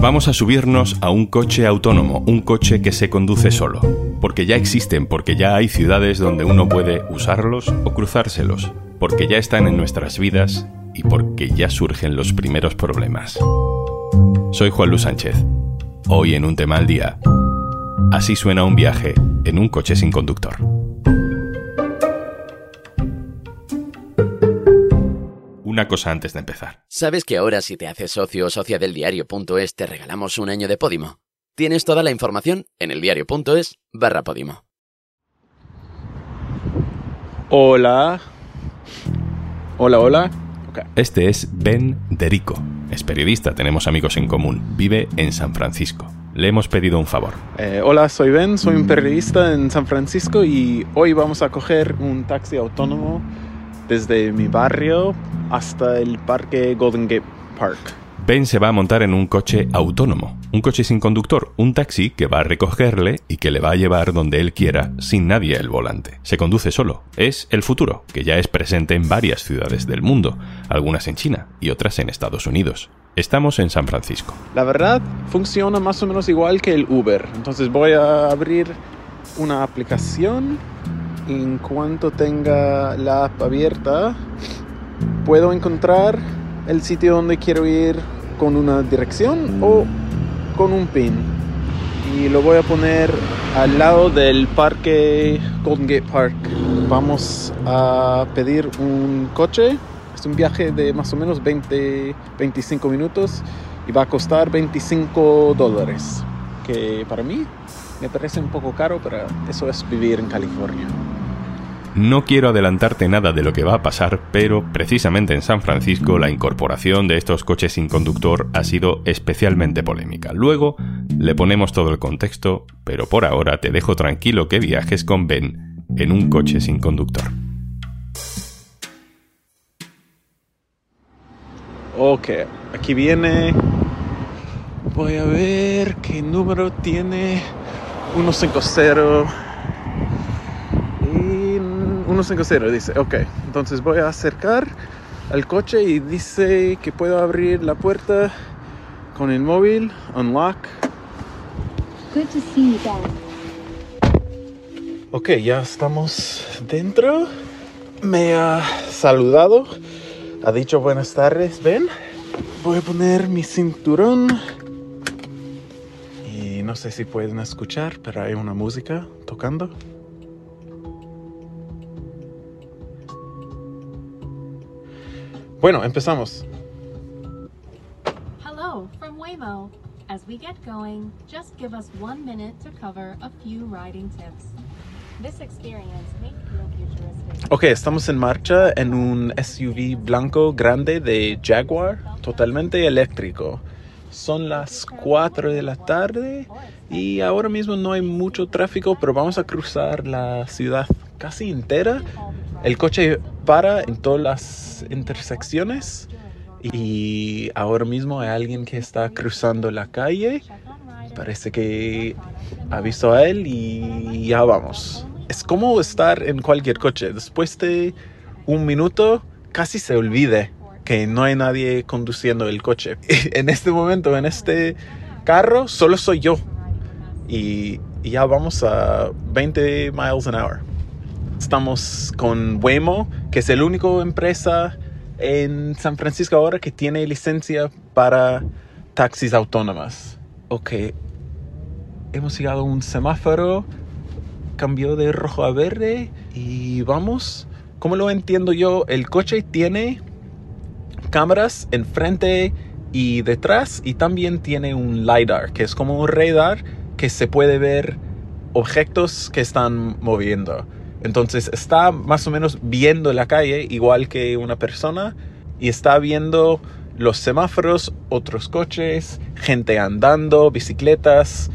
Vamos a subirnos a un coche autónomo, un coche que se conduce solo, porque ya existen, porque ya hay ciudades donde uno puede usarlos o cruzárselos, porque ya están en nuestras vidas y porque ya surgen los primeros problemas. Soy Juan Luis Sánchez. Hoy en un tema al día. Así suena un viaje en un coche sin conductor. Una cosa antes de empezar. ¿Sabes que ahora si te haces socio o socia del diario.es te regalamos un año de Podimo? Tienes toda la información en eldiario.es barra Podimo. Hola. Hola, hola. Este es Ben Derico. Es periodista, tenemos amigos en común. Vive en San Francisco. Le hemos pedido un favor. Eh, hola, soy Ben, soy un periodista en San Francisco y hoy vamos a coger un taxi autónomo desde mi barrio hasta el parque Golden Gate Park. Ben se va a montar en un coche autónomo, un coche sin conductor, un taxi que va a recogerle y que le va a llevar donde él quiera sin nadie al volante. Se conduce solo. Es el futuro, que ya es presente en varias ciudades del mundo, algunas en China y otras en Estados Unidos. Estamos en San Francisco. La verdad, funciona más o menos igual que el Uber. Entonces voy a abrir una aplicación. En cuanto tenga la app abierta, puedo encontrar el sitio donde quiero ir con una dirección o con un pin. Y lo voy a poner al lado del parque Golden Gate Park. Vamos a pedir un coche. Es un viaje de más o menos 20, 25 minutos y va a costar 25 dólares. Que para mí me parece un poco caro, pero eso es vivir en California. No quiero adelantarte nada de lo que va a pasar, pero precisamente en San Francisco la incorporación de estos coches sin conductor ha sido especialmente polémica. Luego le ponemos todo el contexto, pero por ahora te dejo tranquilo que viajes con Ben en un coche sin conductor. Ok, aquí viene. Voy a ver qué número tiene 150. Y 150 dice, ok. Entonces voy a acercar al coche y dice que puedo abrir la puerta con el móvil, unlock. Good to see you back. Ok, ya estamos dentro. Me ha saludado. Ha dicho buenas tardes, ven. Voy a poner mi cinturón. Y no sé si pueden escuchar, pero hay una música tocando. Bueno, empezamos. Hello from Waymo. As we get going, just give us one minute to cover a few riding tips. This experience may feel futuristic. Ok, estamos en marcha en un SUV blanco grande de Jaguar, totalmente eléctrico. Son las 4 de la tarde y ahora mismo no hay mucho tráfico, pero vamos a cruzar la ciudad casi entera. El coche para en todas las intersecciones y ahora mismo hay alguien que está cruzando la calle. Parece que ha visto a él y ya vamos. Es como estar en cualquier coche. Después de un minuto casi se olvide que no hay nadie conduciendo el coche. En este momento, en este carro, solo soy yo. Y, y ya vamos a 20 miles an hour. Estamos con Waymo, que es la única empresa en San Francisco ahora que tiene licencia para taxis autónomas. Ok, hemos llegado a un semáforo, cambió de rojo a verde y vamos. Como lo entiendo yo, el coche tiene cámaras enfrente y detrás y también tiene un LiDAR, que es como un radar que se puede ver objetos que están moviendo. Entonces está más o menos viendo la calle igual que una persona y está viendo los semáforos, otros coches, gente andando, bicicletas,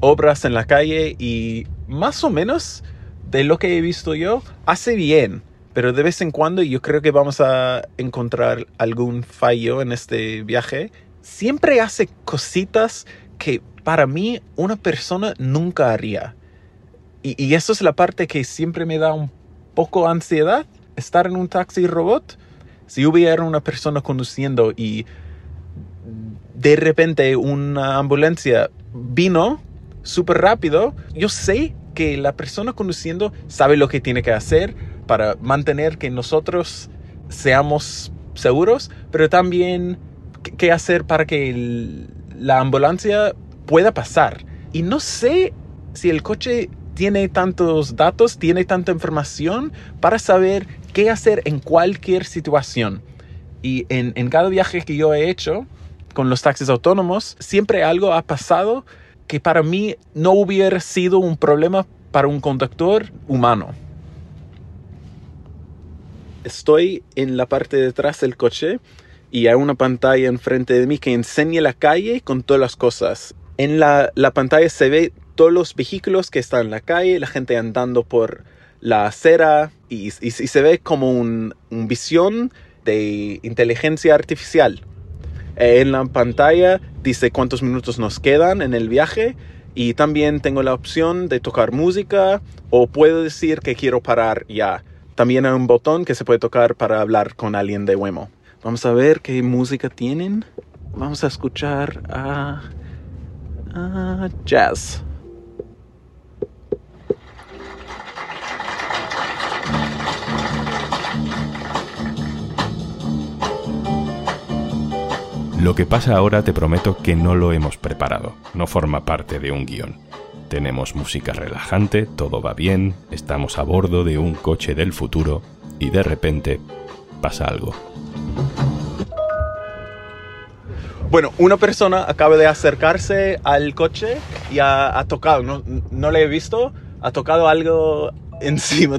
obras en la calle y más o menos de lo que he visto yo hace bien. Pero de vez en cuando yo creo que vamos a encontrar algún fallo en este viaje. Siempre hace cositas que para mí una persona nunca haría. Y, y eso es la parte que siempre me da un poco ansiedad, estar en un taxi robot. Si hubiera una persona conduciendo y de repente una ambulancia vino súper rápido, yo sé que la persona conduciendo sabe lo que tiene que hacer para mantener que nosotros seamos seguros, pero también qué- hacer para que la ambulancia pueda pasar. Y no sé si el coche tiene tantos datos, tiene tanta información para saber qué hacer en cualquier situación. Y en, cada viaje que yo he hecho con los taxis autónomos, siempre algo ha pasado que para mí no hubiera sido un problema para un conductor humano. Estoy en la parte de atrás del coche y hay una pantalla enfrente de mí que enseña la calle con todas las cosas. En la pantalla se ve todos los vehículos que están en la calle, la gente andando por la acera y, se ve como un, un visión de inteligencia artificial. Eh, En la pantalla dice cuántos minutos nos quedan en el viaje y también tengo la opción de tocar música o puedo decir que quiero parar ya. También hay un botón que se puede tocar para hablar con alguien de Wemo. Vamos a ver qué música tienen. Vamos a escuchar a jazz. Lo que pasa ahora te prometo que no lo hemos preparado, no forma parte de un guion. Tenemos música relajante, todo va bien, estamos a bordo de un coche del futuro y de repente pasa algo. Bueno, una persona acaba de acercarse al coche y ha, ha tocado, no, no le he visto, ha tocado algo encima.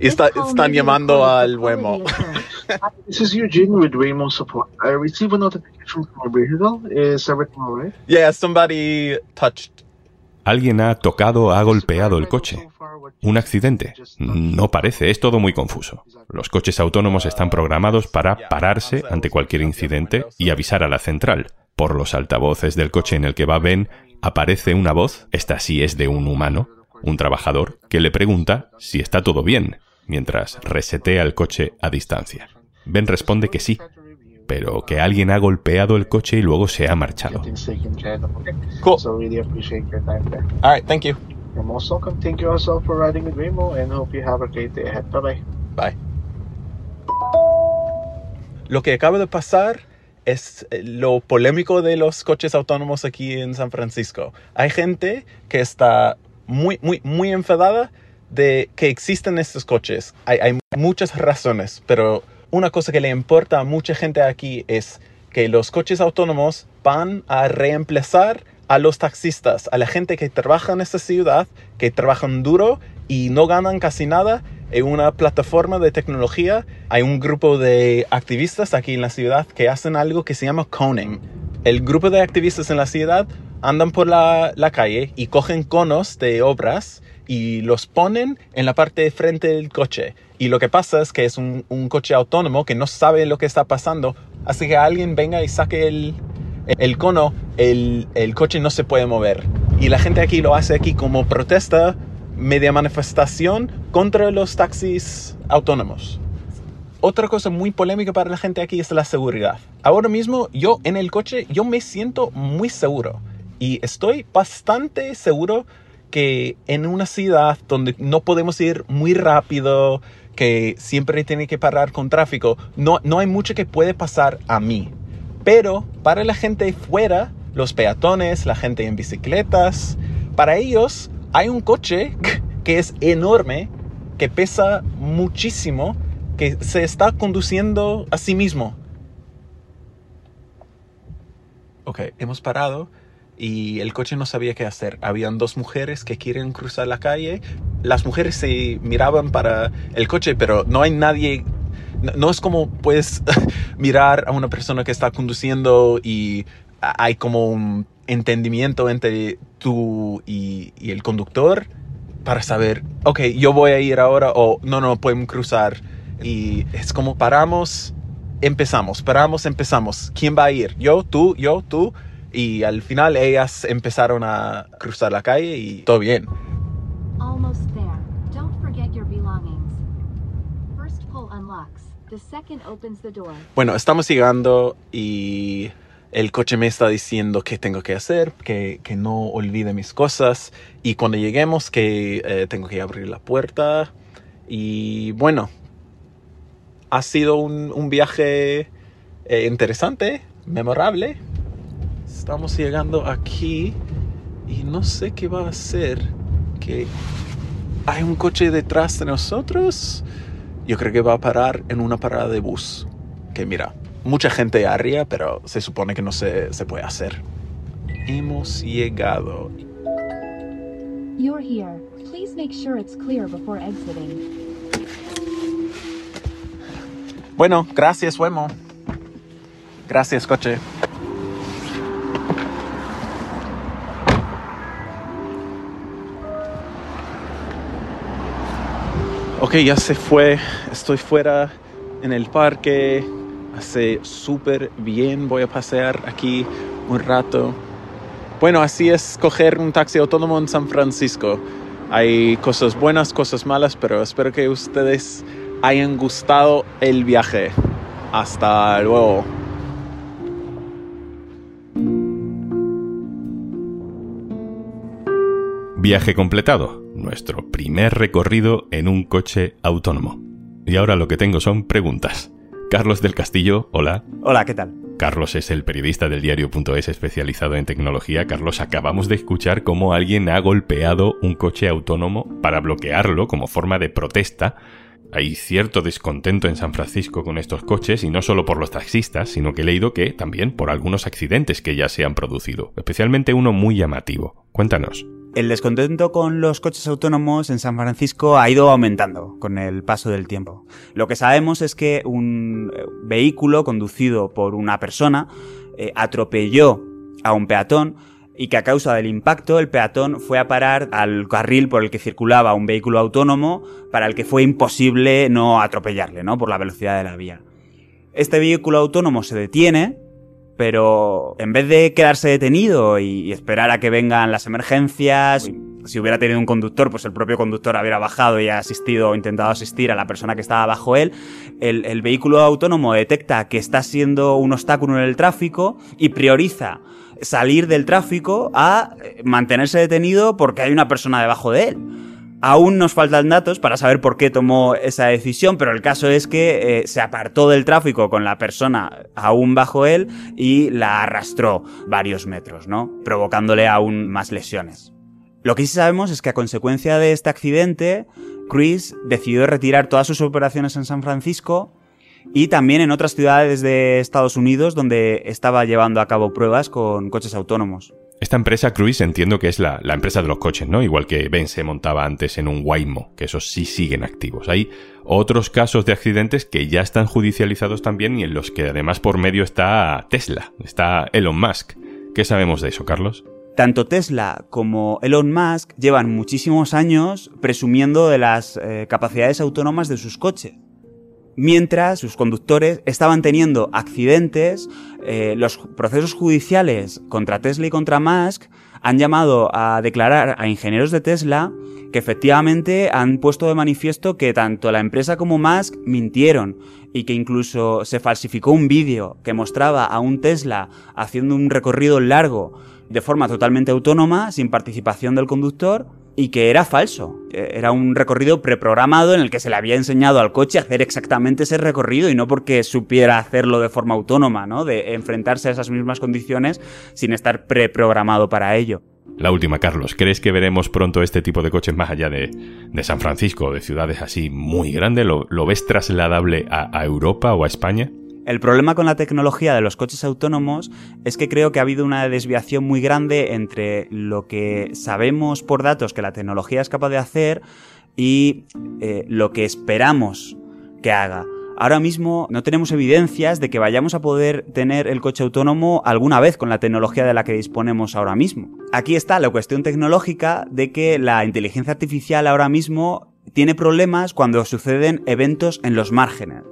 Y está- están llamando al Wemo. This is Eugene with Waymo Support. I received a notification from vehicle. Is everything alright? Yeah, somebody touched. Alguien ha tocado, ha golpeado el coche. ¿Un accidente? No parece, es todo muy confuso. Los coches autónomos están programados para pararse ante cualquier incidente y avisar a la central. Por los altavoces del coche en el que va Ben aparece una voz, esta sí es de un humano, un trabajador, que le pregunta si está todo bien, mientras resetea el coche a distancia. Ben responde que sí, pero que alguien ha golpeado el coche y luego se ha marchado. Cool. So really appreciate your time there. All right, thank you. You're most welcome. Thank you also for riding with Waymo and hope you have a great day ahead. Bye bye. Bye. Lo que acaba de pasar es eh, lo polémico de los coches autónomos aquí en San Francisco. Hay gente que está muy, muy, muy enfadada de que existen estos coches. Hay, hay muchas razones, pero una cosa que le importa a mucha gente aquí es que los coches autónomos van a reemplazar a los taxistas, a la gente que trabaja en esta ciudad, que trabajan duro y no ganan casi nada en una plataforma de tecnología. Hay un grupo de activistas aquí en la ciudad que hacen algo que se llama coning. El grupo de activistas en la ciudad andan por la, la calle y cogen conos de obras y los ponen en la parte de frente del coche. Y lo que pasa es que es un, un coche autónomo que no sabe lo que está pasando. Así que alguien venga y saque el, el cono, el, el coche no se puede mover. Y la gente aquí lo hace aquí como protesta, media manifestación contra los taxis autónomos. Otra cosa muy polémica para la gente aquí es la seguridad. Ahora mismo yo en el coche yo me siento muy seguro y estoy bastante seguro que en una ciudad donde no podemos ir muy rápido, que siempre tiene que parar con tráfico, no, no hay mucho que puede pasar a mí. Pero para la gente fuera, los peatones, la gente en bicicletas, para ellos hay un coche que es enorme, que pesa muchísimo, que se está conduciendo a sí mismo. Ok, hemos parado y el coche no sabía qué hacer. Habían dos mujeres que quieren cruzar la calle. Las mujeres se miraban para el coche, pero no hay nadie. No, es como puedes mirar a una persona que está conduciendo y hay como un entendimiento entre tú y, el conductor para saber, ok, yo voy a ir ahora o no, no, pueden cruzar. Y es como paramos, empezamos, paramos, empezamos. ¿Quién va a ir? Yo, tú, yo, tú. Y al final ellas empezaron a cruzar la calle y todo bien. Almost there. Don't forget your belongings. First pull unlocks. The second opens the door. Bueno, estamos llegando y el coche me está diciendo qué tengo que hacer, que, que no olvide mis cosas y cuando lleguemos que eh, tengo que abrir la puerta y bueno, ha sido un, un viaje eh, interesante, memorable. Estamos llegando aquí y no sé qué va a hacer, que hay un coche detrás de nosotros. Yo creo que va a parar en una parada de bus. Que mira, mucha gente arriba, pero se supone que no se, se puede hacer. Hemos llegado. You're here. Please make sure it's clear before exiting. Bueno, gracias, Wemo. Gracias, coche. Ok, ya se fue. Estoy fuera en el parque. Hace súper bien. Voy a pasear aquí un rato. Bueno, así es coger un taxi autónomo en San Francisco. Hay cosas buenas, cosas malas, pero espero que ustedes hayan gustado el viaje. Hasta luego. Viaje completado. Nuestro primer recorrido en un coche autónomo. Y ahora lo que tengo son preguntas. Carlos del Castillo, hola. Hola, ¿qué tal? Carlos es el periodista del diario.es especializado en tecnología. Carlos, acabamos de escuchar cómo alguien ha golpeado un coche autónomo para bloquearlo como forma de protesta. Hay cierto descontento en San Francisco con estos coches y no solo por los taxistas, sino que he leído que también por algunos accidentes que ya se han producido, especialmente uno muy llamativo. Cuéntanos. El descontento con los coches autónomos en San Francisco ha ido aumentando con el paso del tiempo. Lo que sabemos es que un eh, vehículo conducido por una persona eh, atropelló a un peatón y que a causa del impacto el peatón fue a parar al carril por el que circulaba un vehículo autónomo para el que fue imposible no atropellarle, ¿no? Por la velocidad de la vía. Este vehículo autónomo se detiene pero en vez de quedarse detenido y, esperar a que vengan las emergencias, si hubiera tenido un conductor, pues el propio conductor hubiera bajado y ha asistido o intentado asistir a la persona que estaba bajo él, el, el vehículo autónomo detecta que está siendo un obstáculo en el tráfico y prioriza salir del tráfico a mantenerse detenido porque hay una persona debajo de él. Aún nos faltan datos para saber por qué tomó esa decisión, pero el caso es que eh, se apartó del tráfico con la persona aún bajo él y la arrastró varios metros, ¿no? Provocándole aún más lesiones. Lo que sí sabemos es que a consecuencia de este accidente, Chris decidió retirar todas sus operaciones en San Francisco y también en otras ciudades de Estados Unidos donde estaba llevando a cabo pruebas con coches autónomos. Esta empresa Cruise entiendo que es la, la, empresa de los coches, ¿no? Igual que Ben se montaba antes en un Waymo, que esos sí siguen activos. Hay otros casos de accidentes que ya están judicializados también y en los que además por medio está Tesla, está Elon Musk. ¿Qué sabemos de eso, Carlos? Tanto Tesla como Elon Musk llevan muchísimos años presumiendo de las eh, capacidades autónomas de sus coches mientras sus conductores estaban teniendo accidentes, eh, los procesos judiciales contra Tesla y contra Musk han llamado a declarar a ingenieros de Tesla que efectivamente han puesto de manifiesto que tanto la empresa como Musk mintieron y que incluso se falsificó un vídeo que mostraba a un Tesla haciendo un recorrido largo de forma totalmente autónoma, sin participación del conductor, y que era falso. Eh, era un recorrido preprogramado en el que se le había enseñado al coche a hacer exactamente ese recorrido y no porque supiera hacerlo de forma autónoma, ¿no? De enfrentarse a esas mismas condiciones sin estar preprogramado para ello. La última, Carlos. ¿Crees que veremos pronto este tipo de coches más allá de, de San Francisco de ciudades así muy grandes? ¿Lo, ves trasladable a Europa o a España? El problema con la tecnología de los coches autónomos es que creo que ha habido una desviación muy grande entre lo que sabemos por datos que la tecnología es capaz de hacer y eh, lo que esperamos que haga. Ahora mismo no tenemos evidencias de que vayamos a poder tener el coche autónomo alguna vez con la tecnología de la que disponemos ahora mismo. Aquí está la cuestión tecnológica de que la inteligencia artificial ahora mismo tiene problemas cuando suceden eventos en los márgenes.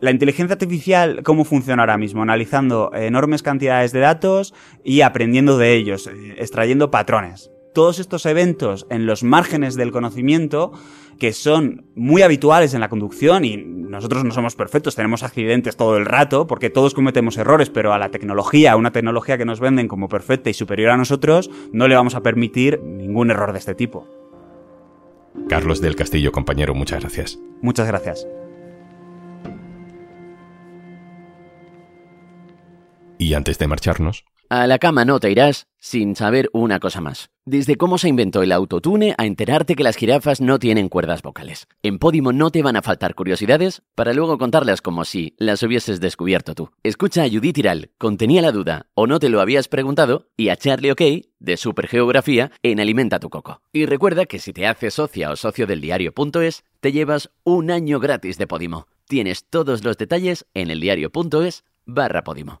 La inteligencia artificial, ¿cómo funciona ahora mismo? Analizando enormes cantidades de datos y aprendiendo de ellos, eh, extrayendo patrones. todos estos eventos en los márgenes del conocimiento que son muy habituales en la conducción y nosotros no somos perfectos, tenemos accidentes todo el rato porque todos cometemos errores, pero a la tecnología, a una tecnología que nos venden como perfecta y superior a nosotros, no le vamos a permitir ningún error de este tipo. Carlos del Castillo, compañero, muchas gracias. Muchas gracias. Y antes de marcharnos, A la cama no te irás sin saber una cosa más. Desde cómo se inventó el autotune a enterarte que las jirafas no tienen cuerdas vocales. En Podimo no te van a faltar curiosidades para luego contarlas como si las hubieses descubierto tú. Escucha a Judith Tiral, contenía la duda o no te lo habías preguntado, y a Charlie OK de Supergeografía en Alimenta tu Coco. Y recuerda que si te haces socia o socio del diario.es, te llevas un año gratis de Podimo. Tienes todos los detalles en eldiario.es barra Podimo.